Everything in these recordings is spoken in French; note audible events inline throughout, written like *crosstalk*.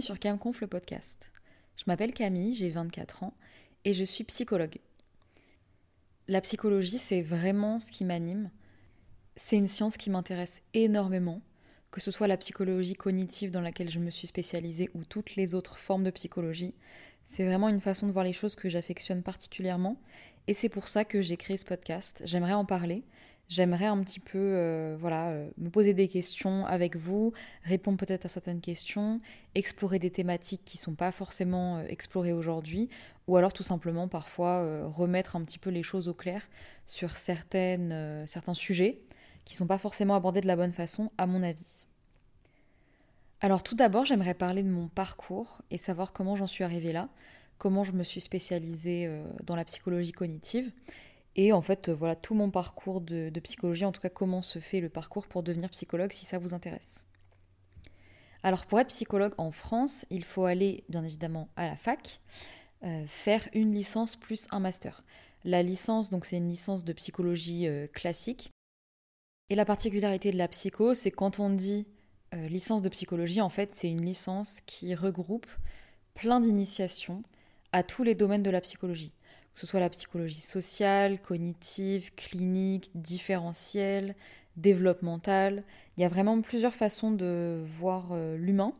sur Camconf le podcast. Je m'appelle Camille, j'ai 24 ans et je suis psychologue. La psychologie, c'est vraiment ce qui m'anime. C'est une science qui m'intéresse énormément, que ce soit la psychologie cognitive dans laquelle je me suis spécialisée ou toutes les autres formes de psychologie. C'est vraiment une façon de voir les choses que j'affectionne particulièrement et c'est pour ça que j'ai créé ce podcast. J'aimerais en parler, J'aimerais un petit peu euh, voilà, euh, me poser des questions avec vous, répondre peut-être à certaines questions, explorer des thématiques qui ne sont pas forcément euh, explorées aujourd'hui, ou alors tout simplement parfois remettre un petit peu les choses au clair sur certains sujets qui ne sont pas forcément abordés de la bonne façon, à mon avis. Alors tout d'abord, j'aimerais parler de mon parcours et savoir comment j'en suis arrivée là, comment je me suis spécialisée dans la psychologie cognitive et en fait, voilà tout mon parcours de, psychologie, en tout cas comment se fait le parcours pour devenir psychologue si ça vous intéresse. Alors pour être psychologue en France, il faut aller bien évidemment à la fac, euh, faire une licence plus un master. La licence, donc c'est une licence de psychologie euh, classique. Et la particularité de la psycho, c'est quand on dit euh, licence de psychologie, en fait, c'est une licence qui regroupe plein d'initiations à tous les domaines de la psychologie que ce soit la psychologie sociale, cognitive, clinique, différentielle, développementale. Il y a vraiment plusieurs façons de voir euh, l'humain.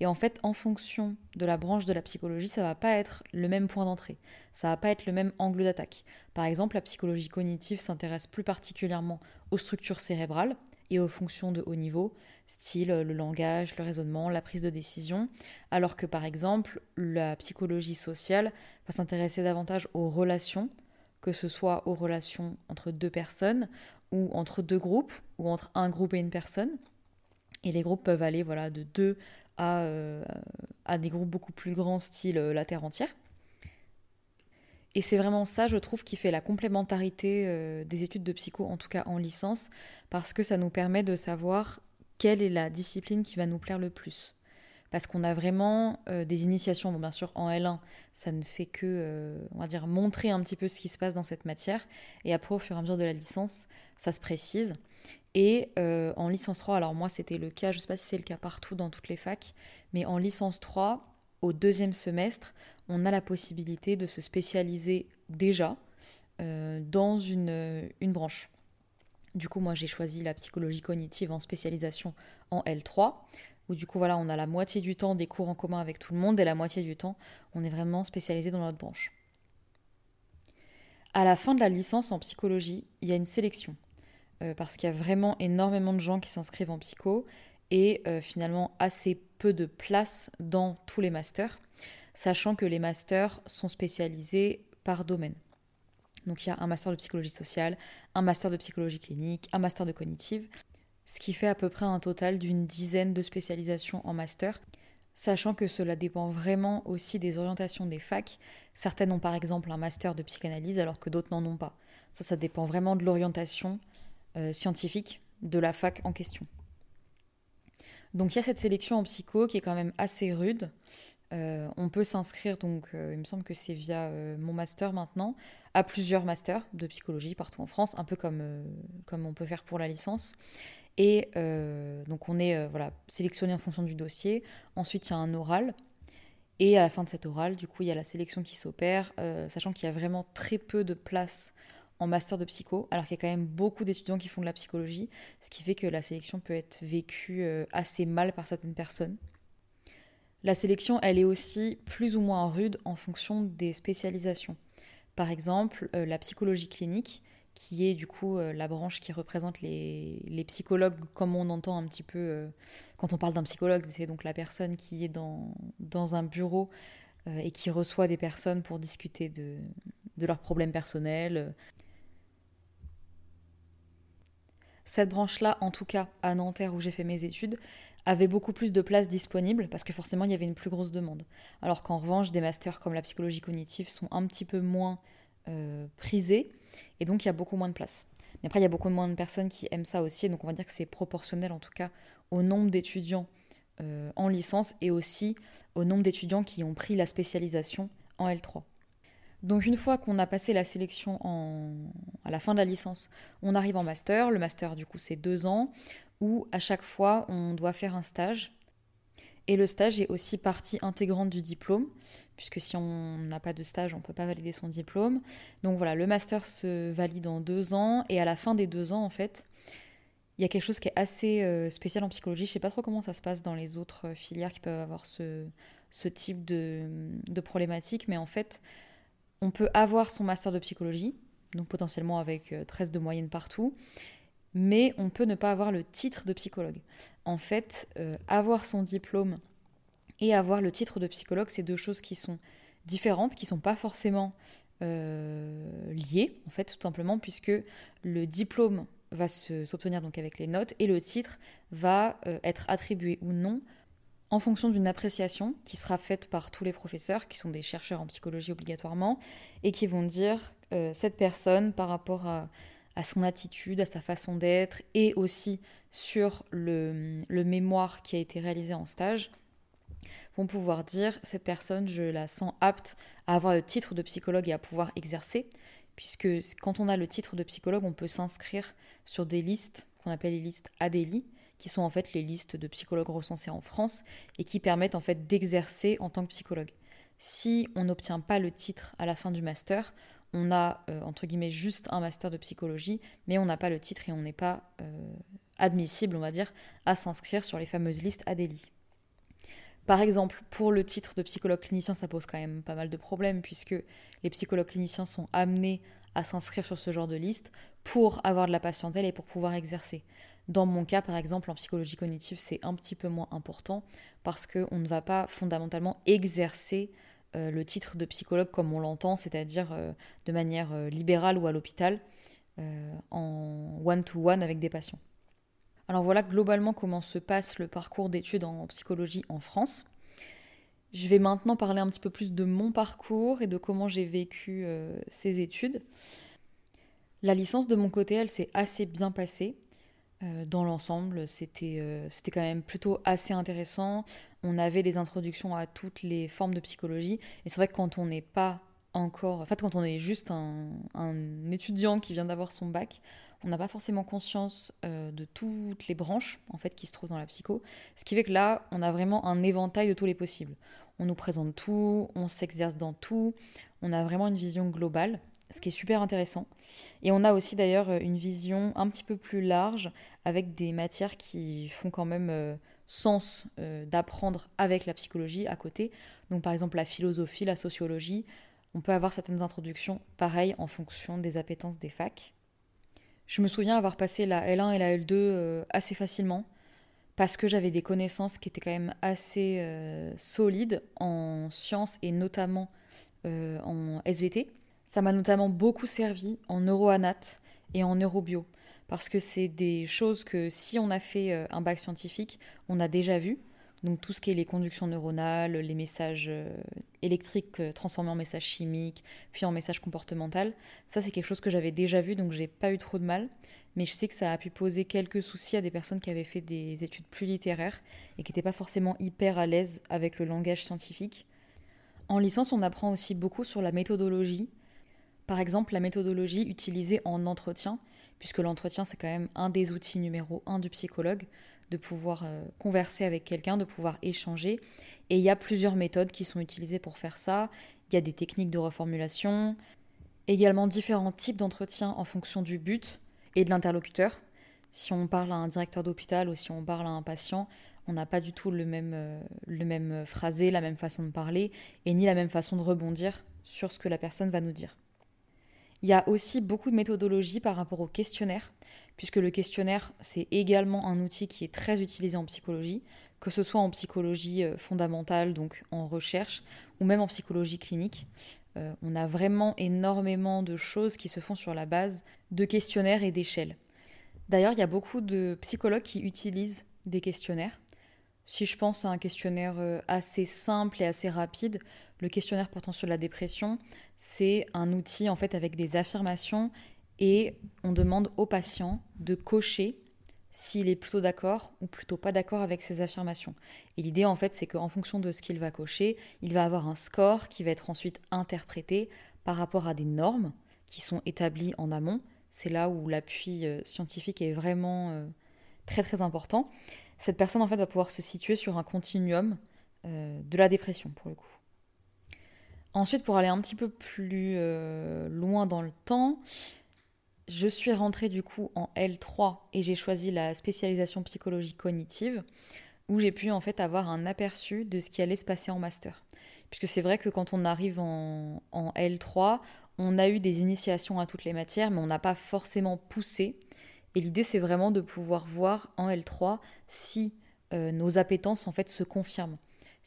Et en fait, en fonction de la branche de la psychologie, ça va pas être le même point d'entrée. Ça va pas être le même angle d'attaque. Par exemple, la psychologie cognitive s'intéresse plus particulièrement aux structures cérébrales et aux fonctions de haut niveau, style le langage, le raisonnement, la prise de décision, alors que par exemple la psychologie sociale va s'intéresser davantage aux relations, que ce soit aux relations entre deux personnes ou entre deux groupes ou entre un groupe et une personne. Et les groupes peuvent aller voilà, de deux à, euh, à des groupes beaucoup plus grands, style euh, la Terre entière. Et c'est vraiment ça, je trouve, qui fait la complémentarité euh, des études de psycho, en tout cas en licence, parce que ça nous permet de savoir quelle est la discipline qui va nous plaire le plus. Parce qu'on a vraiment euh, des initiations, bon bien sûr en L1, ça ne fait que, euh, on va dire, montrer un petit peu ce qui se passe dans cette matière, et après au fur et à mesure de la licence, ça se précise. Et en licence 3, alors moi c'était le cas, je ne sais pas si c'est le cas partout dans toutes les facs, mais en licence 3, au deuxième semestre, on a la possibilité de se spécialiser déjà euh, dans une, une, branche. Du coup, moi, j'ai choisi la psychologie cognitive en spécialisation en L3, où du coup, voilà, on a la moitié du temps des cours en commun avec tout le monde et la moitié du temps, on est vraiment spécialisé dans notre branche. À la fin de la licence en psychologie, il y a une sélection, euh, parce qu'il y a vraiment énormément de gens qui s'inscrivent en psycho et euh, finalement assez peu de place dans tous les masters, sachant que les masters sont spécialisés par domaine. Donc il y a un master de psychologie sociale, un master de psychologie clinique, un master de cognitive, ce qui fait à peu près un total d'une dizaine de spécialisations en master, sachant que cela dépend vraiment aussi des orientations des facs. Certaines ont par exemple un master de psychanalyse alors que d'autres n'en ont pas. Ça, ça dépend vraiment de l'orientation euh, scientifique de la fac en question. Donc il y a cette sélection en psycho qui est quand même assez rude. Euh, on peut s'inscrire, donc euh, il me semble que c'est via euh, mon master maintenant, à plusieurs masters de psychologie partout en France, un peu comme, on peut faire pour la licence. Et donc on est voilà, sélectionné en fonction du dossier. Ensuite, il y a un oral. Et à la fin de cet oral, du coup, il y a la sélection qui s'opère, sachant qu'il y a vraiment très peu de place en master de psycho, alors qu'il y a quand même beaucoup d'étudiants qui font de la psychologie, ce qui fait que la sélection peut être vécue euh, assez mal par certaines personnes. La sélection, elle est aussi plus ou moins rude en fonction des spécialisations. Par exemple, euh, la psychologie clinique, qui est du coup euh, la branche qui représente les, psychologues, comme on entend un petit peu quand on parle d'un psychologue, c'est donc la personne qui est dans, un bureau et qui reçoit des personnes pour discuter de, de leurs problèmes personnels, Cette branche-là, en tout cas à Nanterre où j'ai fait mes études, avait beaucoup plus de places disponibles parce que forcément il y avait une plus grosse demande. Alors qu'en revanche, des masters comme la psychologie cognitive sont un petit peu moins euh, prisés et donc il y a beaucoup moins de places. Mais après, il y a beaucoup moins de personnes qui aiment ça aussi, donc on va dire que c'est proportionnel en tout cas au nombre d'étudiants euh, en licence et aussi au nombre d'étudiants qui ont pris la spécialisation en L3. Donc une fois qu'on a passé la sélection à la fin de la licence, on arrive en master. Le master, du coup, c'est deux ans, où à chaque fois, on doit faire un stage. Et le stage est aussi partie intégrante du diplôme, puisque si on n'a pas de stage, on ne peut pas valider son diplôme. Donc voilà, le master se valide en deux ans, et à la fin des deux ans, en fait, il y a quelque chose qui est assez euh, spécial en psychologie. Je ne sais pas trop comment ça se passe dans les autres filières qui peuvent avoir ce, type de, de problématique, mais en fait, on peut avoir son master de psychologie, donc potentiellement avec 13 de moyenne partout, mais on peut ne pas avoir le titre de psychologue. En fait, euh, avoir son diplôme et avoir le titre de psychologue, c'est deux choses qui sont différentes, qui ne sont pas forcément euh, liées, en fait, tout simplement, puisque le diplôme va s'obtenir donc avec les notes et le titre va euh, être attribué ou non en fonction d'une appréciation qui sera faite par tous les professeurs, qui sont des chercheurs en psychologie obligatoirement, et qui vont dire cette personne par rapport à son attitude, à sa façon d'être et aussi sur le, mémoire qui a été réalisé en stage, vont pouvoir dire cette personne, je la sens apte à avoir le titre de psychologue et à pouvoir exercer, puisque quand on a le titre de psychologue, on peut s'inscrire sur des listes qu'on appelle les listes ADELI, qui sont en fait les listes de psychologues recensés en France et qui permettent en fait d'exercer en tant que psychologue. Si on n'obtient pas le titre à la fin du master, on a, euh, entre guillemets, juste un master de psychologie, mais on n'a pas le titre et on n'est pas euh, admissible, on va dire, à s'inscrire sur les fameuses listes ADELI. Par exemple, pour le titre de psychologue clinicien, ça pose quand même pas mal de problèmes, puisque les psychologues cliniciens sont amenés à s'inscrire sur ce genre de liste pour avoir de la patientèle et pour pouvoir exercer. Dans mon cas, par exemple, en psychologie cognitive, c'est un petit peu moins important parce qu'on ne va pas fondamentalement exercer euh, le titre de psychologue comme on l'entend, c'est-à-dire euh, de manière euh, libérale ou à l'hôpital, en one-to-one avec des patients. Alors voilà globalement comment se passe le parcours d'études en psychologie en France. Je vais maintenant parler un petit peu plus de mon parcours et de comment j'ai vécu ces études. La licence de mon côté, elle s'est assez bien passée. Dans l'ensemble, c'était c'était quand même plutôt assez intéressant on avait des introductions à toutes les formes de psychologie. Et c'est vrai que quand on n'est pas encore, en fait, quand on est juste un, étudiant qui vient d'avoir son bac, on n'a pas forcément conscience euh, de toutes les branches en fait qui se trouvent dans la psycho. Ce qui fait que là, on a vraiment un éventail de tous les possibles. On nous présente tout, on s'exerce dans tout, on a vraiment une vision globale, ce qui est super intéressant. Et on a aussi d'ailleurs une vision un petit peu plus large avec des matières qui font quand même euh, sens euh, d'apprendre avec la psychologie à côté. Donc par exemple la philosophie, la sociologie, on peut avoir certaines introductions pareilles en fonction des appétences des facs. Je me souviens avoir passé la L1 et la L2 euh, assez facilement parce que j'avais des connaissances qui étaient quand même assez solides en sciences et notamment en SVT. Ça m'a notamment beaucoup servi en neuroanat et en neurobio parce que c'est des choses que si on a fait euh, un bac scientifique, on a déjà vu. Donc tout ce qui est les conductions neuronales, les messages euh, électriques euh, transformés en messages chimiques, puis en messages comportementaux, ça c'est quelque chose que j'avais déjà vu, donc j'ai pas eu trop de mal. Mais je sais que ça a pu poser quelques soucis à des personnes qui avaient fait des études plus littéraires et qui n'étaient pas forcément hyper à l'aise avec le langage scientifique. En licence, on apprend aussi beaucoup sur la méthodologie. Par exemple, la méthodologie utilisée en entretien, puisque l'entretien, c'est quand même un des outils numéro un du psychologue, de pouvoir euh, converser avec quelqu'un, de pouvoir échanger. Et il y a plusieurs méthodes qui sont utilisées pour faire ça. Il y a des techniques de reformulation, également différents types d'entretien en fonction du but et de l'interlocuteur. Si on parle à un directeur d'hôpital ou si on parle à un patient, on n'a pas du tout le même, euh, le même phrasé, la même façon de parler, et ni la même façon de rebondir sur ce que la personne va nous dire. Il y a aussi beaucoup de méthodologies par rapport au questionnaire, puisque le questionnaire, c'est également un outil qui est très utilisé en psychologie, que ce soit en psychologie euh, fondamentale, donc en recherche, ou même en psychologie clinique. Euh, on a vraiment énormément de choses qui se font sur la base de questionnaires et d'échelles. D'ailleurs, il y a beaucoup de psychologues qui utilisent des questionnaires. Si je pense à un questionnaire euh, assez simple et assez rapide, le questionnaire portant sur la dépression, c'est un outil en fait avec des affirmations et on demande au patient de cocher s'il est plutôt d'accord ou plutôt pas d'accord avec ces affirmations. Et l'idée en fait c'est qu'en fonction de ce qu'il va cocher, il va avoir un score qui va être ensuite interprété par rapport à des normes qui sont établies en amont. C'est là où l'appui euh, scientifique est vraiment euh, très très important. cette personne en fait va pouvoir se situer sur un continuum euh, de la dépression pour le coup. Ensuite, pour aller un petit peu plus euh, loin dans le temps, je suis rentrée du coup en L3 et j'ai choisi la spécialisation psychologie cognitive où j'ai pu en fait avoir un aperçu de ce qui allait se passer en master. Puisque c'est vrai que quand on arrive en, en, L3, on a eu des initiations à toutes les matières, mais on n'a pas forcément poussé. Et l'idée, c'est vraiment de pouvoir voir en L3 si euh, nos appétences en fait se confirment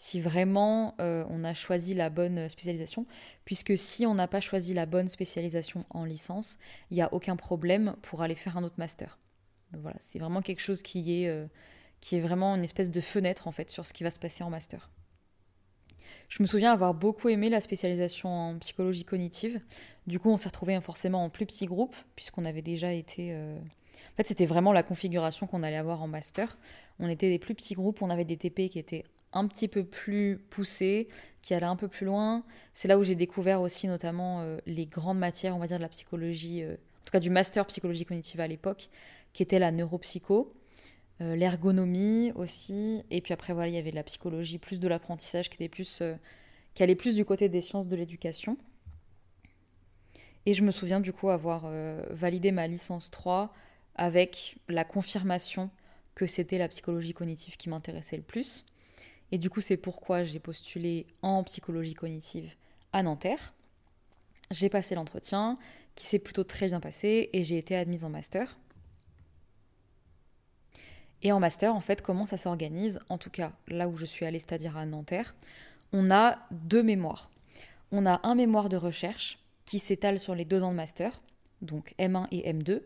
si vraiment euh, on a choisi la bonne spécialisation, puisque si on n'a pas choisi la bonne spécialisation en licence, il n'y a aucun problème pour aller faire un autre master. voilà, c'est vraiment quelque chose qui est, euh, qui est vraiment une espèce de fenêtre en fait sur ce qui va se passer en master. Je me souviens avoir beaucoup aimé la spécialisation en psychologie cognitive. Du coup, on s'est retrouvé forcément en plus petit groupe, puisqu'on avait déjà été. Euh, en fait, c'était vraiment la configuration qu'on allait avoir en master. On était des plus petits groupes, on avait des TP qui étaient un petit peu plus poussé, qui allait un peu plus loin. C'est là où j'ai découvert aussi notamment euh, les grandes matières, on va dire, de la psychologie, euh, en tout cas du master psychologie cognitive à l'époque, qui était la neuropsycho, euh, l'ergonomie aussi, et puis après voilà, il y avait de la psychologie, plus de l'apprentissage, qui était plus, qui allait plus du côté des sciences de l'éducation. Et je me souviens du coup avoir validé ma licence 3 avec la confirmation que c'était la psychologie cognitive qui m'intéressait le plus. Et du coup, c'est pourquoi j'ai postulé en psychologie cognitive à Nanterre. J'ai passé l'entretien, qui s'est plutôt très bien passé, et j'ai été admise en master. Et en master, en fait, comment ça s'organise? En tout cas, là où je suis allée, c'est-à-dire à Nanterre, on a deux mémoires. On a un mémoire de recherche qui s'étale sur les deux ans de master, donc M1 et M2,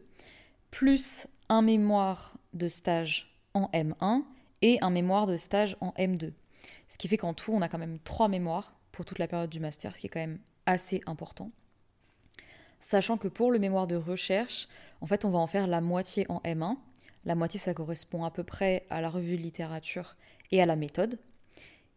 plus un mémoire de stage en M1 et un mémoire de stage en M2. Ce qui fait qu'en tout, on a quand même trois mémoires pour toute la période du master, ce qui est quand même assez important. Sachant que pour le mémoire de recherche, en fait, on va en faire la moitié en M1. La moitié, ça correspond à peu près à la revue de littérature et à la méthode.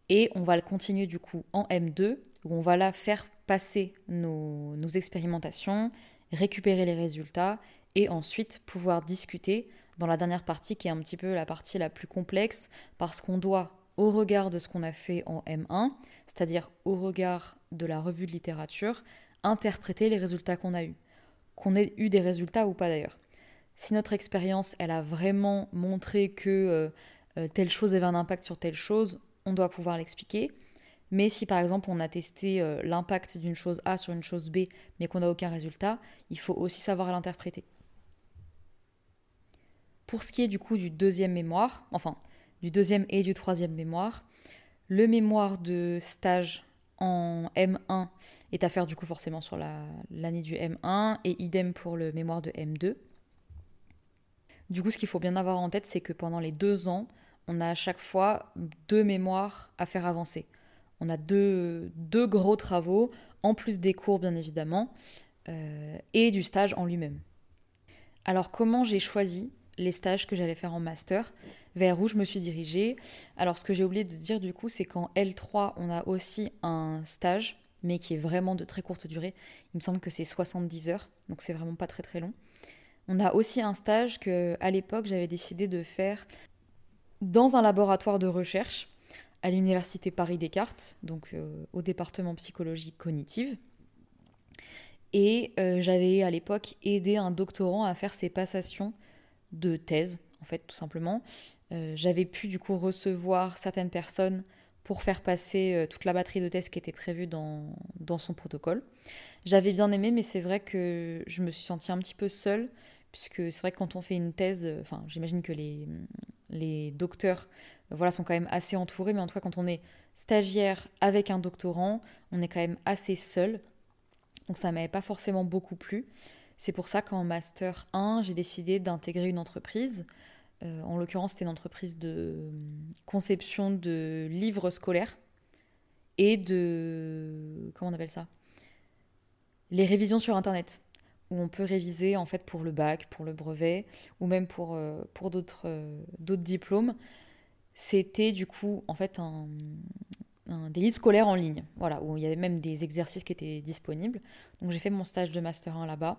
Et on va le continuer du coup en M2, où on va là faire passer nos, expérimentations, récupérer les résultats et ensuite pouvoir discuter dans la dernière partie qui est un petit peu la partie la plus complexe parce qu'on doit, au regard de ce qu'on a fait en M1, c'est-à-dire au regard de la revue de littérature, interpréter les résultats qu'on a eus. Qu'on ait eu des résultats ou pas d'ailleurs. Si notre expérience, elle a vraiment montré que euh, euh, telle chose avait un impact sur telle chose, on doit pouvoir l'expliquer. Mais si par exemple on a testé euh, l'impact d'une chose A sur une chose B, mais qu'on n'a aucun résultat, il faut aussi savoir l'interpréter. Pour ce qui est du coup du deuxième mémoire, enfin du deuxième et du troisième mémoire, le mémoire de stage en M1 est à faire du coup forcément sur l'année du M1 et idem pour le mémoire de M2. Du coup, ce qu'il faut bien avoir en tête, c'est que pendant les deux ans, on a à chaque fois deux mémoires à faire avancer. On a deux, gros travaux, en plus des cours bien évidemment, euh, et du stage en lui-même. Alors comment j'ai choisi les stages que j'allais faire en master, vers où je me suis dirigée. Alors ce que j'ai oublié de dire du coup, c'est qu'en L3, on a aussi un stage, mais qui est vraiment de très courte durée. Il me semble que c'est 70 heures, donc c'est vraiment pas très très long. On a aussi un stage que à l'époque j'avais décidé de faire dans un laboratoire de recherche à l'université Paris Descartes, donc euh, au département psychologie cognitive. Et euh, j'avais à l'époque aidé un doctorant à faire ses passations de thèse, en fait, tout simplement. Euh, j'avais pu du coup recevoir certaines personnes pour faire passer euh, toute la batterie de thèse qui était prévue dans, dans son protocole. J'avais bien aimé, mais c'est vrai que je me suis sentie un petit peu seule, puisque c'est vrai que quand on fait une thèse, euh, enfin j'imagine que les, les docteurs voilà, sont quand même assez entourés, mais en tout cas quand on est stagiaire avec un doctorant, on est quand même assez seul. Donc ça m'avait pas forcément beaucoup plu. C'est pour ça qu'en Master 1, j'ai décidé d'intégrer une entreprise. Euh, en l'occurrence, c'était une entreprise de conception de livres scolaires et de... Comment on appelle ça? Les révisions sur Internet, où on peut réviser en fait pour le bac, pour le brevet, ou même pour, euh, pour d'autres, euh, d'autres diplômes. C'était du coup en fait un, des livres scolaires en ligne, voilà, où il y avait même des exercices qui étaient disponibles. Donc j'ai fait mon stage de Master 1 là-bas.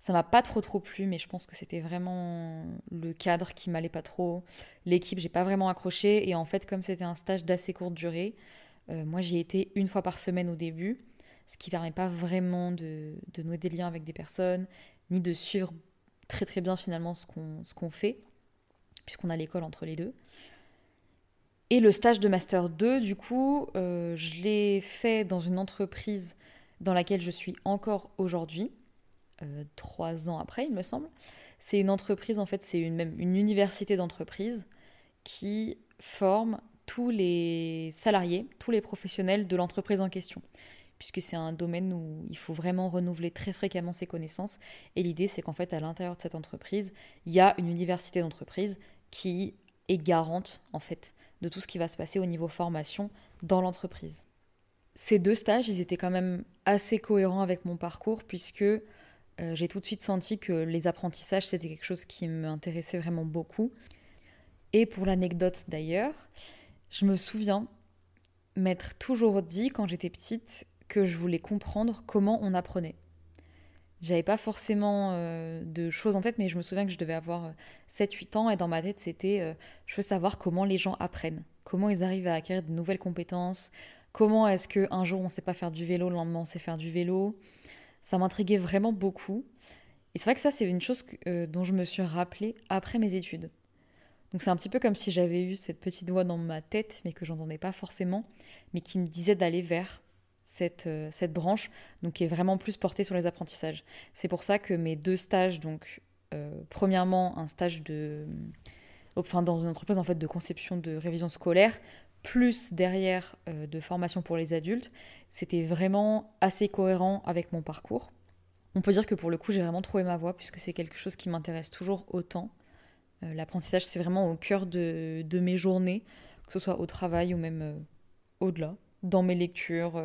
Ça m'a pas trop trop plu, mais je pense que c'était vraiment le cadre qui m'allait pas trop. L'équipe, j'ai pas vraiment accroché. Et en fait, comme c'était un stage d'assez courte durée, euh, moi j'y étais une fois par semaine au début, ce qui permet pas vraiment de, nouer des liens avec des personnes, ni de suivre très très bien finalement ce qu'on fait, puisqu'on a l'école entre les deux. Et le stage de Master 2, du coup, euh, je l'ai fait dans une entreprise dans laquelle je suis encore aujourd'hui, euh, trois ans après, il me semble. C'est une entreprise, en fait, c'est une, une université d'entreprise qui forme tous les salariés, tous les professionnels de l'entreprise en question, puisque c'est un domaine où il faut vraiment renouveler très fréquemment ses connaissances. Et l'idée, c'est qu'en fait, à l'intérieur de cette entreprise, il y a une université d'entreprise qui est garante, en fait, de tout ce qui va se passer au niveau formation dans l'entreprise. Ces deux stages, ils étaient quand même assez cohérents avec mon parcours puisque euh, j'ai tout de suite senti que les apprentissages, c'était quelque chose qui m'intéressait vraiment beaucoup. Et pour l'anecdote d'ailleurs, je me souviens m'être toujours dit quand j'étais petite que je voulais comprendre comment on apprenait. J'avais pas forcément euh, de choses en tête, mais je me souviens que je devais avoir 7-8 euh, ans et dans ma tête c'était euh, je veux savoir comment les gens apprennent, comment ils arrivent à acquérir de nouvelles compétences, comment est-ce qu'un jour on sait pas faire du vélo, le lendemain on sait faire du vélo? Ça m'intriguait vraiment beaucoup. Et c'est vrai que ça c'est une chose dont je me suis rappelée après mes études. Donc c'est un petit peu comme si j'avais eu cette petite voix dans ma tête, mais que j'entendais pas forcément, mais qui me disait d'aller vers cette, euh, cette branche, donc qui est vraiment plus portée sur les apprentissages. C'est pour ça que mes deux stages, donc euh, premièrement un stage de, enfin dans une entreprise en fait de conception de révision scolaire, plus derrière euh, de formation pour les adultes, c'était vraiment assez cohérent avec mon parcours. On peut dire que pour le coup j'ai vraiment trouvé ma voie puisque c'est quelque chose qui m'intéresse toujours autant. L'apprentissage c'est vraiment au cœur de, mes journées, que ce soit au travail ou même au-delà, dans mes lectures,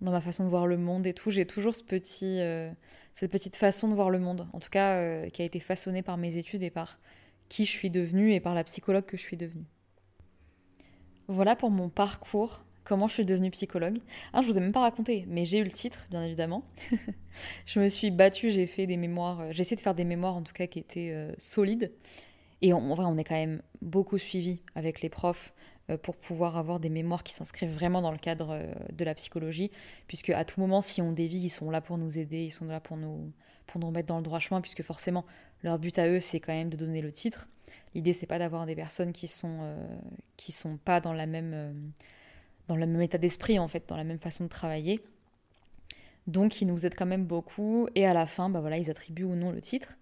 dans ma façon de voir le monde et tout. J'ai toujours euh, cette petite façon de voir le monde, en tout cas euh, qui a été façonnée par mes études et par qui je suis devenue et par la psychologue que je suis devenue. Voilà pour mon parcours, comment je suis devenue psychologue. Ah, je vous ai même pas raconté, mais j'ai eu le titre, bien évidemment. *laughs* je me suis battue, j'ai fait des mémoires, euh, j'ai essayé de faire des mémoires en tout cas qui étaient solides. Et en vrai, on est quand même beaucoup suivi avec les profs. Euh, pour pouvoir avoir des mémoires qui s'inscrivent vraiment dans le cadre euh, de la psychologie, puisque à tout moment, si on dévie, ils sont là pour nous aider, ils sont là pour nous, pour nous remettre dans le droit chemin, puisque forcément, leur but à eux, c'est quand même de donner le titre. L'idée, c'est pas d'avoir des personnes qui sont, euh, qui sont pas dans la même, dans le même état d'esprit, en fait, dans la même façon de travailler. Donc, ils nous aident quand même beaucoup, et à la fin, bah voilà, ils attribuent ou non le titre.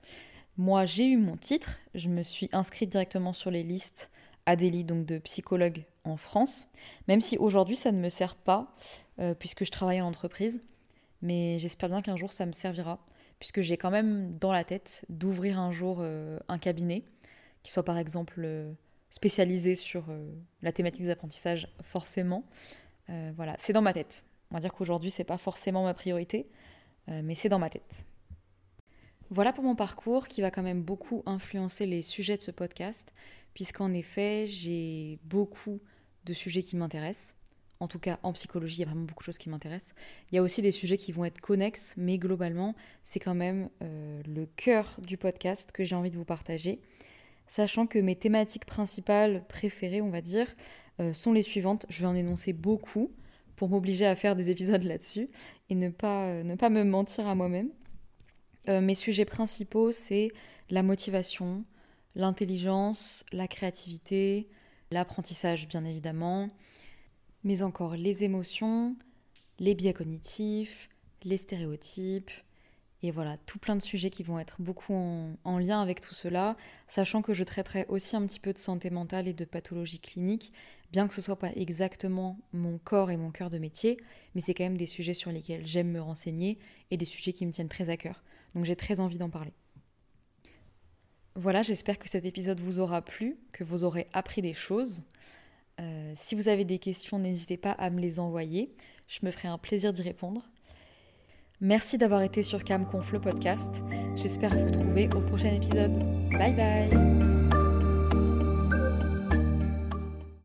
Moi, j'ai eu mon titre, je me suis inscrite directement sur les listes Adélie, donc de psychologue en France, même si aujourd'hui ça ne me sert pas, euh, puisque je travaille en entreprise, mais j'espère bien qu'un jour ça me servira, puisque j'ai quand même dans la tête d'ouvrir un jour euh, un cabinet, qui soit par exemple euh, spécialisé sur la thématique des apprentissages, forcément. voilà, c'est dans ma tête. On va dire qu'aujourd'hui c'est pas forcément ma priorité, mais c'est dans ma tête. Voilà pour mon parcours qui va quand même beaucoup influencer les sujets de ce podcast, puisqu'en effet, j'ai beaucoup de sujets qui m'intéressent. En tout cas, en psychologie, il y a vraiment beaucoup de choses qui m'intéressent. Il y a aussi des sujets qui vont être connexes, mais globalement, c'est quand même euh, le cœur du podcast que j'ai envie de vous partager. Sachant que mes thématiques principales préférées, on va dire, euh, sont les suivantes. Je vais en énoncer beaucoup pour m'obliger à faire des épisodes là-dessus et ne pas, euh, ne pas me mentir à moi-même. mes sujets principaux, c'est la motivation, l'intelligence, la créativité, l'apprentissage bien évidemment, mais encore les émotions, les biais cognitifs, les stéréotypes, et voilà, tout plein de sujets qui vont être beaucoup en, lien avec tout cela, sachant que je traiterai aussi un petit peu de santé mentale et de pathologie clinique, bien que ce soit pas exactement mon corps et mon cœur de métier, mais c'est quand même des sujets sur lesquels j'aime me renseigner et des sujets qui me tiennent très à cœur. Donc j'ai très envie d'en parler. Voilà, j'espère que cet épisode vous aura plu, que vous aurez appris des choses. Euh, si vous avez des questions, n'hésitez pas à me les envoyer. Je me ferai un plaisir d'y répondre. Merci d'avoir été sur CamConf le podcast. J'espère vous retrouver au prochain épisode. Bye bye